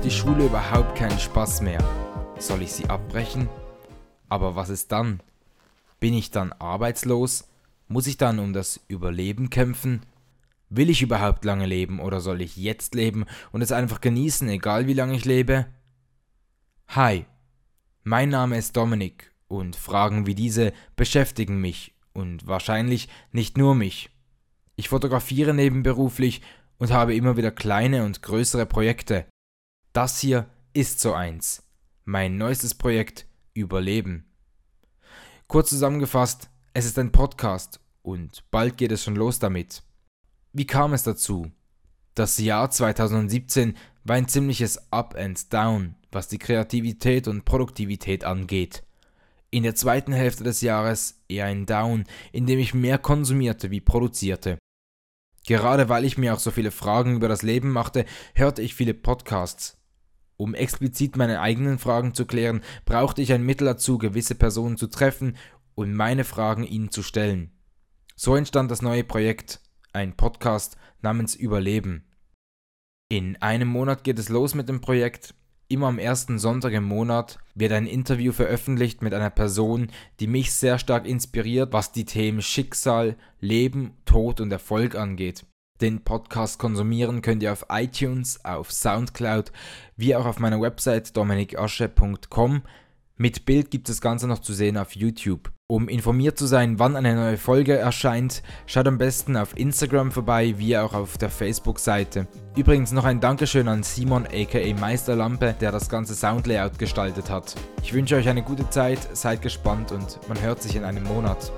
macht die Schule überhaupt keinen Spaß mehr. Soll ich sie abbrechen? Aber was ist dann? Bin ich dann arbeitslos? Muss ich dann um das Überleben kämpfen? Will ich überhaupt lange leben oder soll ich jetzt leben und es einfach genießen, egal wie lange ich lebe? Hi, mein Name ist Dominik und Fragen wie diese beschäftigen mich und wahrscheinlich nicht nur mich. Ich fotografiere nebenberuflich und habe immer wieder kleine und größere Projekte. Das hier ist so eins. Mein neuestes Projekt Überleben. Kurz zusammengefasst, es ist ein Podcast und bald geht es schon los damit. Wie kam es dazu? Das Jahr 2017 war ein ziemliches Up and Down, was die Kreativität und Produktivität angeht. In der zweiten Hälfte des Jahres eher ein Down, in dem ich mehr konsumierte wie produzierte. Gerade weil ich mir auch so viele Fragen über das Leben machte, hörte ich viele Podcasts. Um explizit meine eigenen Fragen zu klären, brauchte ich ein Mittel dazu, gewisse Personen zu treffen und meine Fragen ihnen zu stellen. So entstand das neue Projekt, ein Podcast namens Überleben. In einem Monat geht es los mit dem Projekt. Immer am ersten Sonntag im Monat wird ein Interview veröffentlicht mit einer Person, die mich sehr stark inspiriert, was die Themen Schicksal, Leben, Tod und Erfolg angeht. Den Podcast konsumieren könnt ihr auf iTunes, auf Soundcloud, wie auch auf meiner Website dominikasche.com. Mit Bild gibt es das Ganze noch zu sehen auf YouTube. Um informiert zu sein, wann eine neue Folge erscheint, schaut am besten auf Instagram vorbei, wie auch auf der Facebook-Seite. Übrigens noch ein Dankeschön an Simon aka Meisterlampe, der das ganze Soundlayout gestaltet hat. Ich wünsche euch eine gute Zeit, seid gespannt und man hört sich in einem Monat.